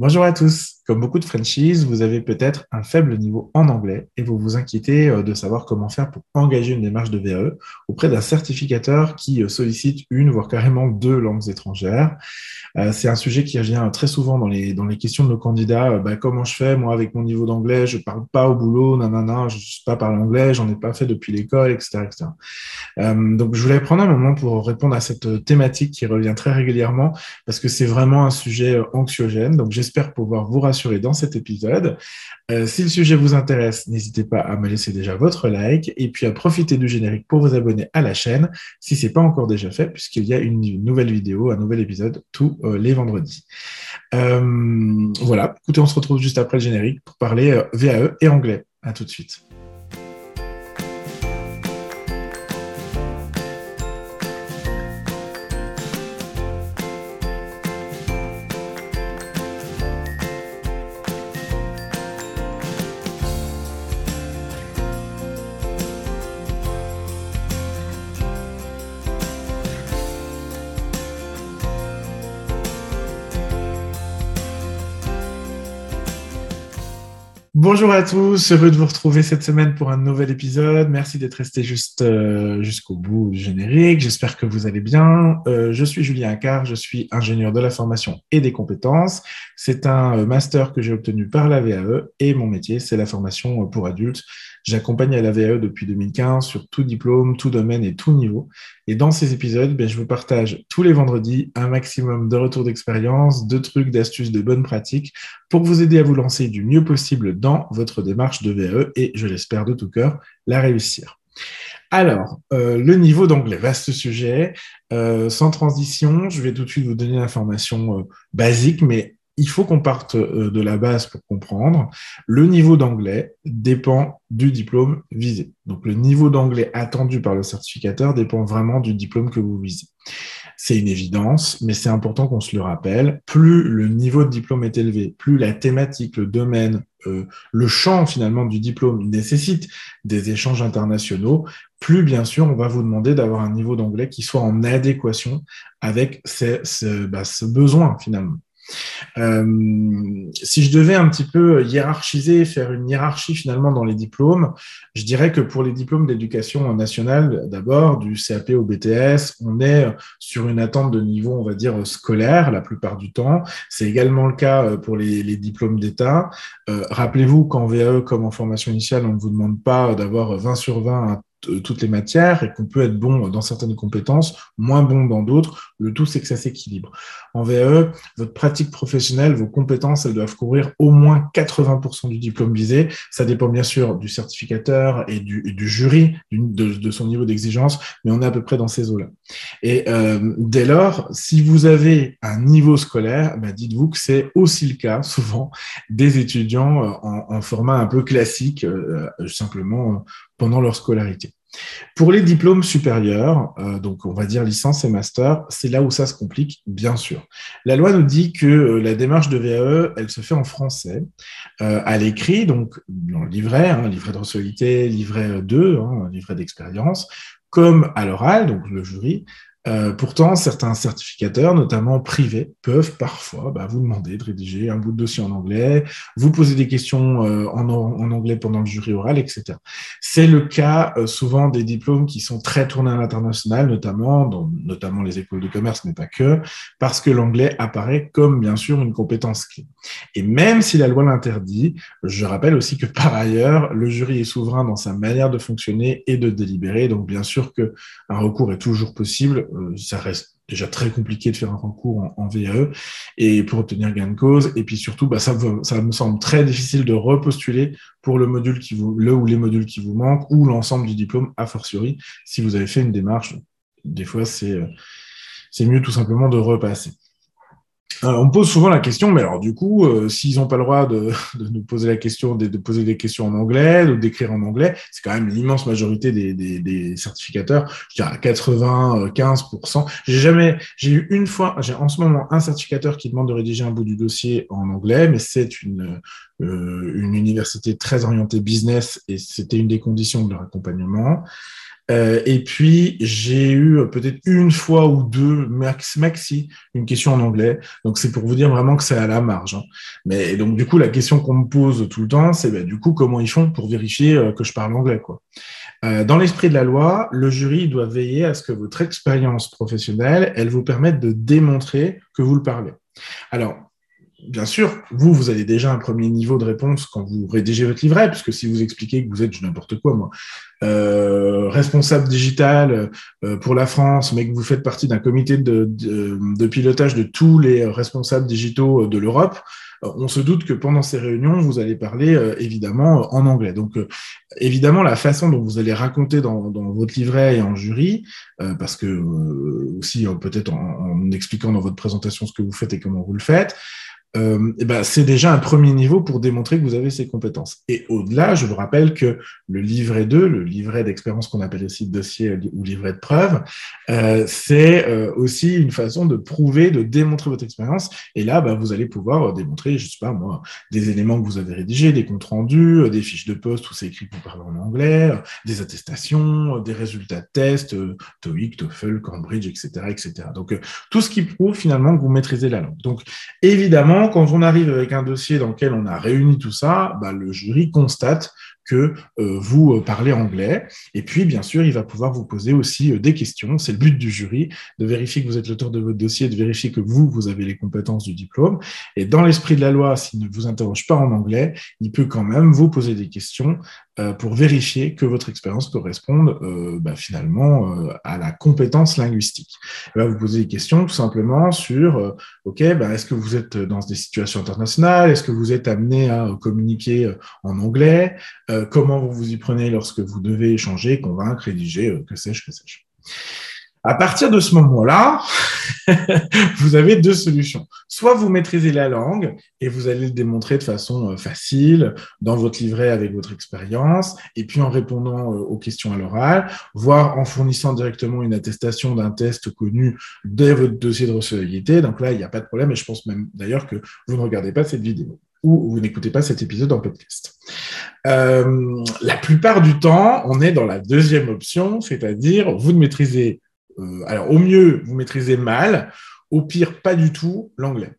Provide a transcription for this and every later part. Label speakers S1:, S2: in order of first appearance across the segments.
S1: Bonjour à tous. Comme beaucoup de franchises, vous avez peut-être un faible niveau en anglais et vous vous inquiétez euh, de savoir comment faire pour engager une démarche de VAE auprès d'un certificateur qui euh, sollicite une, voire carrément deux langues étrangères. Euh, c'est un sujet qui revient très souvent dans les, dans les questions de nos candidats. Bah, comment je fais, moi, avec mon niveau d'anglais, je parle pas au boulot, nanana, je ne sais pas parler anglais, j'en ai pas fait depuis l'école, etc., etc. donc, je voulais prendre un moment pour répondre à cette thématique qui revient très régulièrement parce que c'est vraiment un sujet anxiogène. Donc, j'espère pouvoir vous rassurer dans cet épisode. Euh, si le sujet vous intéresse, n'hésitez pas à me laisser déjà votre like et puis à profiter du générique pour vous abonner à la chaîne si ce n'est pas encore déjà fait, puisqu'il y a une nouvelle vidéo, un nouvel épisode tous euh, les vendredis. Euh, voilà, écoutez, on se retrouve juste après le générique pour parler VAE et anglais. À tout de suite. Bonjour à tous, heureux de vous retrouver cette semaine pour un nouvel épisode. Merci d'être resté juste euh, jusqu'au bout du générique. J'espère que vous allez bien. Euh, je suis Julien Accard, je suis ingénieur de la formation et des compétences. C'est un euh, master que j'ai obtenu par la VAE et mon métier, c'est la formation pour adultes. J'accompagne à la VAE depuis 2015 sur tout diplôme, tout domaine et tout niveau. Et dans ces épisodes, ben, je vous partage tous les vendredis un maximum de retours d'expérience, de trucs, d'astuces, de bonnes pratiques pour vous aider à vous lancer du mieux possible dans votre démarche de VAE et, je l'espère de tout cœur, la réussir. Alors, euh, le niveau d'anglais, vaste sujet. Euh, sans transition, je vais tout de suite vous donner l'information euh, basique, mais il faut qu'on parte de la base pour comprendre. Le niveau d'anglais dépend du diplôme visé. Donc le niveau d'anglais attendu par le certificateur dépend vraiment du diplôme que vous visez. C'est une évidence, mais c'est important qu'on se le rappelle. Plus le niveau de diplôme est élevé, plus la thématique, le domaine, euh, le champ finalement du diplôme nécessite des échanges internationaux, plus bien sûr on va vous demander d'avoir un niveau d'anglais qui soit en adéquation avec ce, bah, ce besoin finalement. Euh, si je devais un petit peu hiérarchiser, faire une hiérarchie finalement dans les diplômes, je dirais que pour les diplômes d'éducation nationale, d'abord, du CAP au BTS, on est sur une attente de niveau, on va dire, scolaire la plupart du temps. C'est également le cas euh, pour les, diplômes d'État. Euh, Rappelez-vous qu'en VAE, comme en formation initiale, on ne vous demande pas d'avoir 20 sur 20 toutes les matières et qu'on peut être bon dans certaines compétences, moins bon dans d'autres. Le tout, c'est que ça s'équilibre. En VAE, votre pratique professionnelle, vos compétences, elles doivent couvrir au moins 80% du diplôme visé. Ça dépend bien sûr du certificateur et du, du jury, de, de, son niveau d'exigence, mais on est à peu près dans ces eaux-là. Et euh, dès lors, si vous avez un niveau scolaire, bah dites-vous que c'est aussi le cas souvent des étudiants euh, en, en format un peu classique, euh, simplement pendant leur scolarité. Pour les diplômes supérieurs, euh, donc on va dire licence et master, c'est là où ça se complique, bien sûr. La loi nous dit que euh, la démarche de VAE, elle se fait en français, euh, à l'écrit, donc dans le livret, hein, livret de recevabilité, livret 2, hein, livret d'expérience, comme à l'oral, donc le jury, euh, pourtant, certains certificateurs, notamment privés, peuvent parfois bah, vous demander de rédiger un bout de dossier en anglais, vous poser des questions euh, en, anglais pendant le jury oral, etc. C'est le cas euh, souvent des diplômes qui sont très tournés à l'international, notamment dans les écoles de commerce, mais pas que, parce que l'anglais apparaît comme bien sûr une compétence clé. Et même si la loi l'interdit, je rappelle aussi que par ailleurs, le jury est souverain dans sa manière de fonctionner et de délibérer. Donc bien sûr que un recours est toujours possible ça reste déjà très compliqué de faire un recours en, VAE et pour obtenir gain de cause. Et puis surtout, bah, ça, me semble très difficile de repostuler pour le module qui vous, le ou les modules qui vous manquent ou l'ensemble du diplôme a fortiori si vous avez fait une démarche. Des fois, c'est, euh, c'est mieux tout simplement de repasser. Euh, on me pose souvent la question, mais alors du coup, euh, s'ils n'ont pas le droit de, de, nous poser la question, de, de, poser des questions en anglais, ou d'écrire en anglais, c'est quand même l'immense majorité des, des, des, certificateurs, je dirais 95%. J'ai jamais, j'ai eu une fois, j'ai en ce moment un certificateur qui demande de rédiger un bout du dossier en anglais, mais c'est une, euh, une université très orientée business et c'était une des conditions de leur accompagnement. Euh, et puis, j'ai eu peut-être une fois ou deux, max, maxi, une question en anglais. Donc, c'est pour vous dire vraiment que c'est à la marge. Hein. Mais donc, du coup, la question qu'on me pose tout le temps, c'est bah, du coup, comment ils font pour vérifier euh, que je parle anglais, quoi. Euh, dans l'esprit de la loi, le jury doit veiller à ce que votre expérience professionnelle, elle vous permette de démontrer que vous le parlez. Alors, bien sûr, vous, vous avez déjà un premier niveau de réponse quand vous rédigez votre livret, puisque si vous expliquez que vous êtes n'importe quoi, moi, euh, responsable digital euh, pour la France, mais que vous faites partie d'un comité de, pilotage de tous les responsables digitaux de l'Europe, on se doute que pendant ces réunions, vous allez parler euh, évidemment en anglais. Donc, euh, évidemment, la façon dont vous allez raconter dans, votre livret et en jury, euh, parce que aussi peut-être en, expliquant dans votre présentation ce que vous faites et comment vous le faites, euh, eh ben, c'est déjà un premier niveau pour démontrer que vous avez ces compétences. Et au-delà, je vous rappelle que le livret 2, le livret d'expérience qu'on appelle aussi dossier ou livret de preuve, euh, c'est euh, aussi une façon de prouver, de démontrer votre expérience. Et là, bah, vous allez pouvoir démontrer, je sais pas moi, des éléments que vous avez rédigés, des comptes rendus, des fiches de poste où c'est écrit que vous parlez en anglais, des attestations, des résultats de tests, TOEIC, TOEFL, Cambridge, etc., etc. Donc, tout ce qui prouve finalement que vous maîtrisez la langue. Donc, évidemment, quand on arrive avec un dossier dans lequel on a réuni tout ça, bah, le jury constate que euh, vous euh, parlez anglais. Et puis, bien sûr, il va pouvoir vous poser aussi euh, des questions. C'est le but du jury, de vérifier que vous êtes l'auteur de votre dossier, de vérifier que vous, vous avez les compétences du diplôme. Et dans l'esprit de la loi, s'il ne vous interroge pas en anglais, il peut quand même vous poser des questions pour vérifier que votre expérience corresponde bah, finalement à la compétence linguistique. Il va vous poser des questions tout simplement sur, OK, bah, est-ce que vous êtes dans des situations internationales? Est-ce que vous êtes amené à communiquer en anglais? Euh, comment vous vous y prenez lorsque vous devez échanger, convaincre, rédiger, euh, que sais-je, que sais-je. À partir de ce moment-là, vous avez deux solutions. Soit vous maîtrisez la langue et vous allez le démontrer de façon euh, facile dans votre livret avec votre expérience et puis en répondant aux questions à l'oral, voire en fournissant directement une attestation d'un test connu dès votre dossier de recevabilité. Donc là, il n'y a pas de problème et je pense même d'ailleurs que vous ne regardez pas cette vidéo ou vous n'écoutez pas cet épisode en podcast. Euh, la plupart du temps, on est dans la deuxième option, c'est-à-dire vous ne maîtrisez, euh, alors au mieux, vous maîtrisez mal, au pire, pas du tout l'anglais.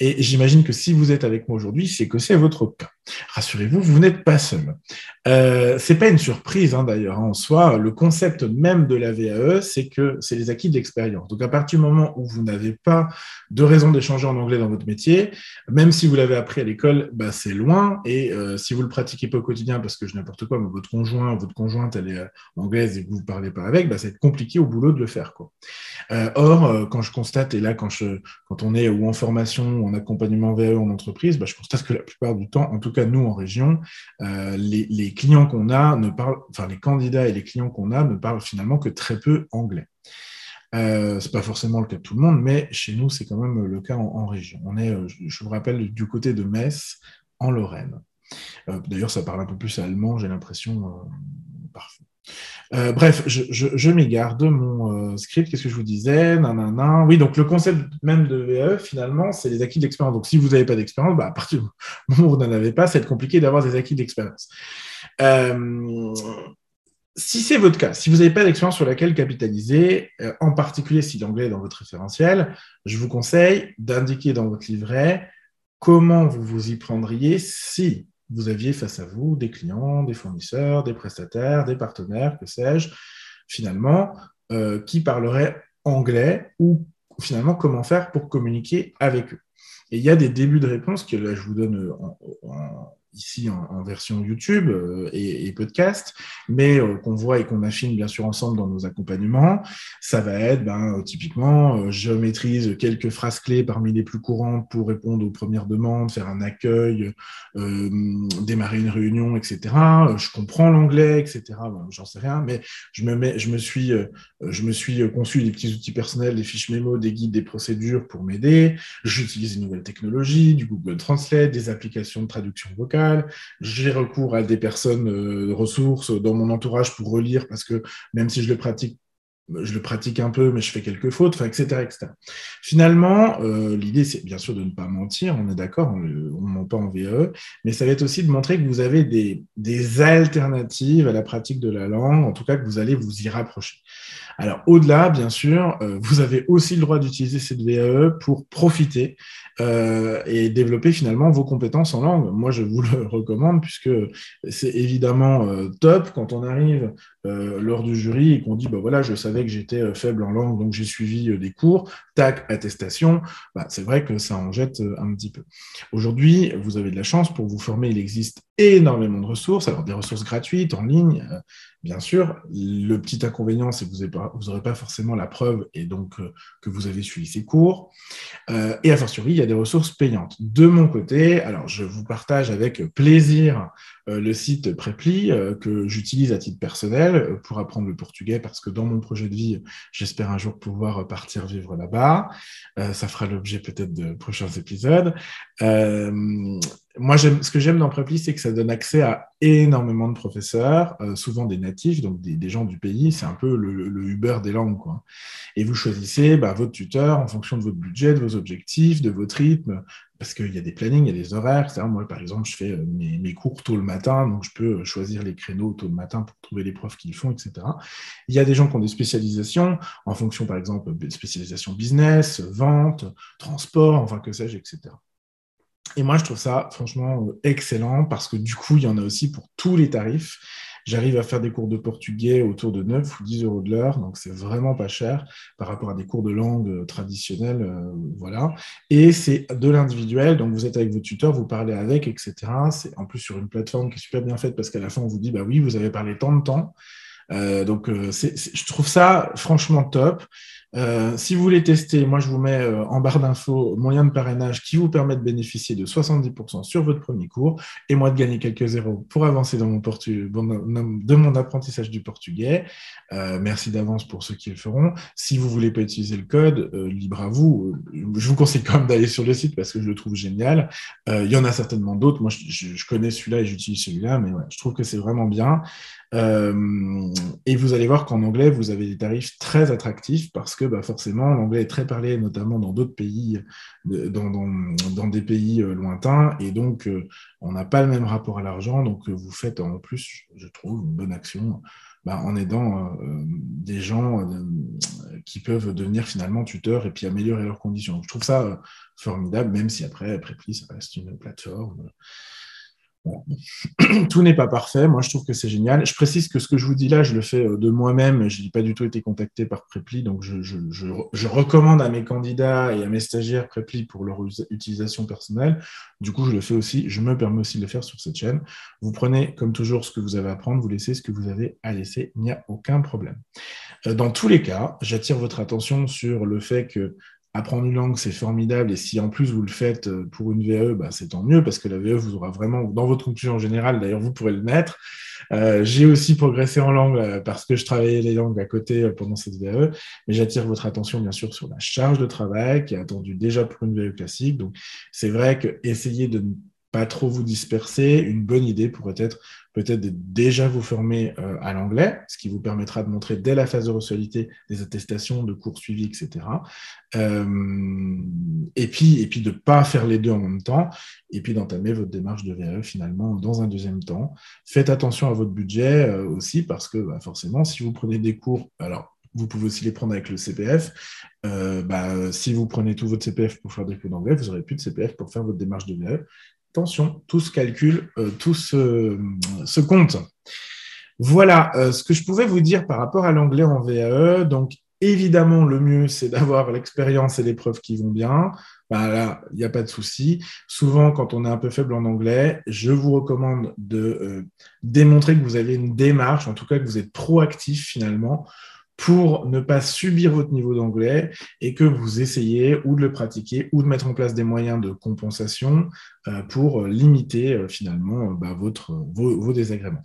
S1: Et j'imagine que si vous êtes avec moi aujourd'hui, c'est que c'est votre cas. Rassurez-vous, vous n'êtes pas seul. Euh, c'est pas une surprise hein, d'ailleurs hein, en soi. Le concept même de la VAE, c'est que c'est les acquis de l'expérience. Donc à partir du moment où vous n'avez pas de raison d'échanger en anglais dans votre métier, même si vous l'avez appris à l'école, bah, c'est loin. Et euh, si vous le pratiquez pas au quotidien, parce que je n'importe quoi, mais votre conjoint, votre conjointe, elle est euh, anglaise et que vous ne parlez pas avec, bah, c'est compliqué au boulot de le faire. Euh, or, quand je constate, et là quand, je, quand on est ou en formation, en accompagnement VAE en entreprise, bah, je constate que la plupart du temps, en tout cas nous en région, euh, les, clients qu'on a ne parlent, enfin les candidats et les clients qu'on a ne parlent finalement que très peu anglais. Euh, c'est pas forcément le cas de tout le monde, mais chez nous, c'est quand même le cas en, région. On est, euh, je, vous rappelle, du côté de Metz, en Lorraine. Euh, d'ailleurs, ça parle un peu plus allemand, j'ai l'impression. parfait. Euh, bref, je, m'égare de mon euh, script. Qu'est-ce que je vous disais Oui, donc le concept même de VAE, finalement, c'est les acquis d'expérience. Donc, si vous n'avez pas d'expérience, bah, à partir du moment où vous n'en avez pas, c'est compliqué d'avoir des acquis d'expérience. Euh, si c'est votre cas, si vous n'avez pas d'expérience sur laquelle capitaliser, en particulier si l'anglais est dans votre référentiel, je vous conseille d'indiquer dans votre livret comment vous vous y prendriez si vous aviez face à vous des clients, des fournisseurs, des prestataires, des partenaires, que sais-je, finalement, euh, qui parleraient anglais ou finalement comment faire pour communiquer avec eux? Et il y a des débuts de réponse que là je vous donne en, ici en, version YouTube euh, et, podcast, mais euh, qu'on voit et qu'on affine bien sûr ensemble dans nos accompagnements. Ça va être ben, typiquement, euh, je maîtrise quelques phrases clés parmi les plus courantes pour répondre aux premières demandes, faire un accueil, démarrer une réunion, etc. Je comprends l'anglais, etc. J'en sais rien, mais je me, suis, je me suis conçu des petits outils personnels, des fiches mémo, des guides, des procédures pour m'aider. J'utilise une nouvelles technologies, du Google Translate, des applications de traduction vocale j'ai recours à des personnes euh, ressources dans mon entourage pour relire parce que même si je le pratique, je le pratique un peu, mais je fais quelques fautes, etc.. Finalement, euh, l'idée, c'est bien sûr de ne pas mentir, on est d'accord, on, évidemment pas en VE, mais ça va être aussi de montrer que vous avez des, alternatives à la pratique de la langue, en tout cas que vous allez vous y rapprocher. Alors, au-delà, bien sûr, euh, vous avez aussi le droit d'utiliser cette VAE pour profiter euh, et développer finalement vos compétences en langue. Moi, je vous le recommande puisque c'est évidemment top quand on arrive lors du jury et qu'on dit, bah voilà, je savais que j'étais faible en langue, donc j'ai suivi des cours, tac, attestation. Bah, c'est vrai que ça en jette un petit peu. Aujourd'hui, vous avez de la chance pour vous former. Il existe énormément de ressources, alors des ressources gratuites en ligne, bien sûr. Le petit inconvénient, c'est que vous n'aurez pas, forcément la preuve et donc que vous avez suivi ces cours. et a fortiori, il y a des ressources payantes. De mon côté, alors je vous partage avec plaisir euh, le site Preply euh, que j'utilise à titre personnel euh, pour apprendre le portugais parce que dans mon projet de vie, j'espère un jour pouvoir partir vivre là-bas. ça fera l'objet peut-être de prochains épisodes. Moi, ce que j'aime dans Preply, c'est que ça donne accès à énormément de professeurs, souvent des natifs, donc des, gens du pays. C'est un peu le, Uber des langues. Quoi. Et vous choisissez bah, votre tuteur en fonction de votre budget, de vos objectifs, de votre rythme, parce qu'il y a des plannings, il y a des horaires. Moi, par exemple, je fais euh, mes, cours tôt le matin, donc je peux choisir les créneaux tôt le matin pour trouver les profs qu'ils font, etc. Il y a des gens qui ont des spécialisations en fonction, par exemple, spécialisation business, vente, transport, enfin que sais-je, etc. Et moi, je trouve ça franchement excellent parce que du coup, il y en a aussi pour tous les tarifs. J'arrive à faire des cours de portugais autour de 9 ou 10 euros de l'heure, donc c'est vraiment pas cher par rapport à des cours de langue euh, traditionnels. Euh, voilà. Et c'est de l'individuel, donc vous êtes avec votre tuteur, vous parlez avec, etc. C'est en plus sur une plateforme qui est super bien faite parce qu'à la fin, on vous dit, bah oui, vous avez parlé tant de temps. Euh, donc, je trouve ça franchement top. Euh, si vous voulez tester, moi je vous mets euh, en barre d'infos moyen de parrainage qui vous permet de bénéficier de 70% sur votre premier cours et moi de gagner quelques zéros pour avancer dans mon apprentissage du portugais. Euh, merci d'avance pour ceux qui le feront. Si vous voulez pas utiliser le code, libre à vous. Je vous conseille quand même d'aller sur le site parce que je le trouve génial. il y en a certainement d'autres. Moi je, connais celui-là et j'utilise celui-là, mais je trouve que c'est vraiment bien. Et vous allez voir qu'en anglais, vous avez des tarifs très attractifs parce que bah, forcément, l'anglais est très parlé, notamment dans d'autres pays, dans, dans, des pays euh, lointains. Et donc, euh, on n'a pas le même rapport à l'argent. Donc, vous faites en plus, je trouve, une bonne action bah, en aidant des gens qui peuvent devenir finalement tuteurs et puis améliorer leurs conditions. je trouve ça formidable, même si après, Preply, ça reste une plateforme. Tout n'est pas parfait. Moi, je trouve que c'est génial. Je précise que ce que je vous dis là, je le fais euh, de moi-même. Je n'ai pas du tout été contacté par Preply. Donc, je, recommande à mes candidats et à mes stagiaires Preply pour leur utilisation personnelle. Du coup, je le fais aussi. Je me permets aussi de le faire sur cette chaîne. Vous prenez, comme toujours, ce que vous avez à prendre. Vous laissez ce que vous avez à laisser. Il n'y a aucun problème. Euh, dans tous les cas, j'attire votre attention sur le fait que apprendre une langue, c'est formidable. Et si en plus vous le faites euh, pour une VE, bah, c'est tant mieux parce que la VE vous aura vraiment, dans votre conclusion en général, d'ailleurs, vous pourrez le mettre. Euh, j'ai aussi progressé en langue euh, parce que je travaillais les langues à côté pendant cette VE. Mais j'attire votre attention, bien sûr, sur la charge de travail qui est attendue déjà pour une VE classique. Donc, c'est vrai que essayer de ne pas trop vous disperser, une bonne idée pourrait être peut-être déjà vous former euh, à l'anglais, ce qui vous permettra de montrer dès la phase de reçualité des attestations, de cours suivis, etc. Euh, et puis, et puis de ne pas faire les deux en même temps, et puis d'entamer votre démarche de VAE finalement dans un deuxième temps. Faites attention à votre budget euh, aussi, parce que bah, forcément, si vous prenez des cours, alors vous pouvez aussi les prendre avec le CPF. bah, si vous prenez tout votre CPF pour faire des cours d'anglais, vous n'aurez plus de CPF pour faire votre démarche de VAE attention, tout se calcule, euh, tout se, compte. Voilà euh, ce que je pouvais vous dire par rapport à l'anglais en VAE. Donc, évidemment, le mieux, c'est d'avoir l'expérience et les preuves qui vont bien. Ben là, il n'y a pas de souci. Souvent, quand on est un peu faible en anglais, je vous recommande de euh, démontrer que vous avez une démarche, en tout cas que vous êtes proactif finalement pour ne pas subir votre niveau d'anglais et que vous essayez ou de le pratiquer ou de mettre en place des moyens de compensation euh, pour limiter euh, finalement euh, bah, votre, vos, désagréments.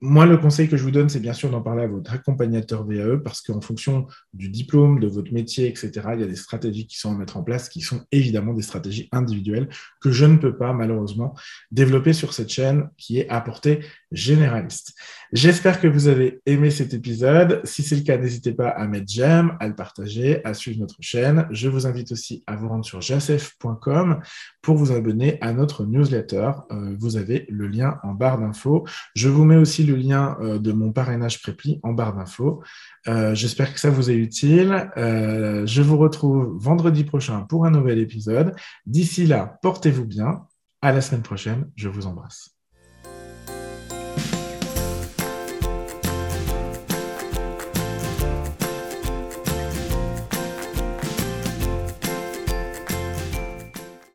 S1: Moi, le conseil que je vous donne, c'est bien sûr d'en parler à votre accompagnateur VAE parce qu'en fonction du diplôme, de votre métier, etc., il y a des stratégies qui sont à mettre en place qui sont évidemment des stratégies individuelles que je ne peux pas, malheureusement, développer sur cette chaîne qui est à portée généraliste. J'espère que vous avez aimé cet épisode. Si c'est le cas, n'hésitez pas à mettre j'aime, à le partager, à suivre notre chaîne. Je vous invite aussi à vous rendre sur jacef.com pour vous abonner à notre newsletter. Euh, vous avez le lien en barre d'infos. Je vous mets aussi le lien euh, de mon parrainage Prépli en barre d'infos. Euh, j'espère que ça vous est utile. je vous retrouve vendredi prochain pour un nouvel épisode. D'ici là, portez-vous bien. À la semaine prochaine. Je vous embrasse.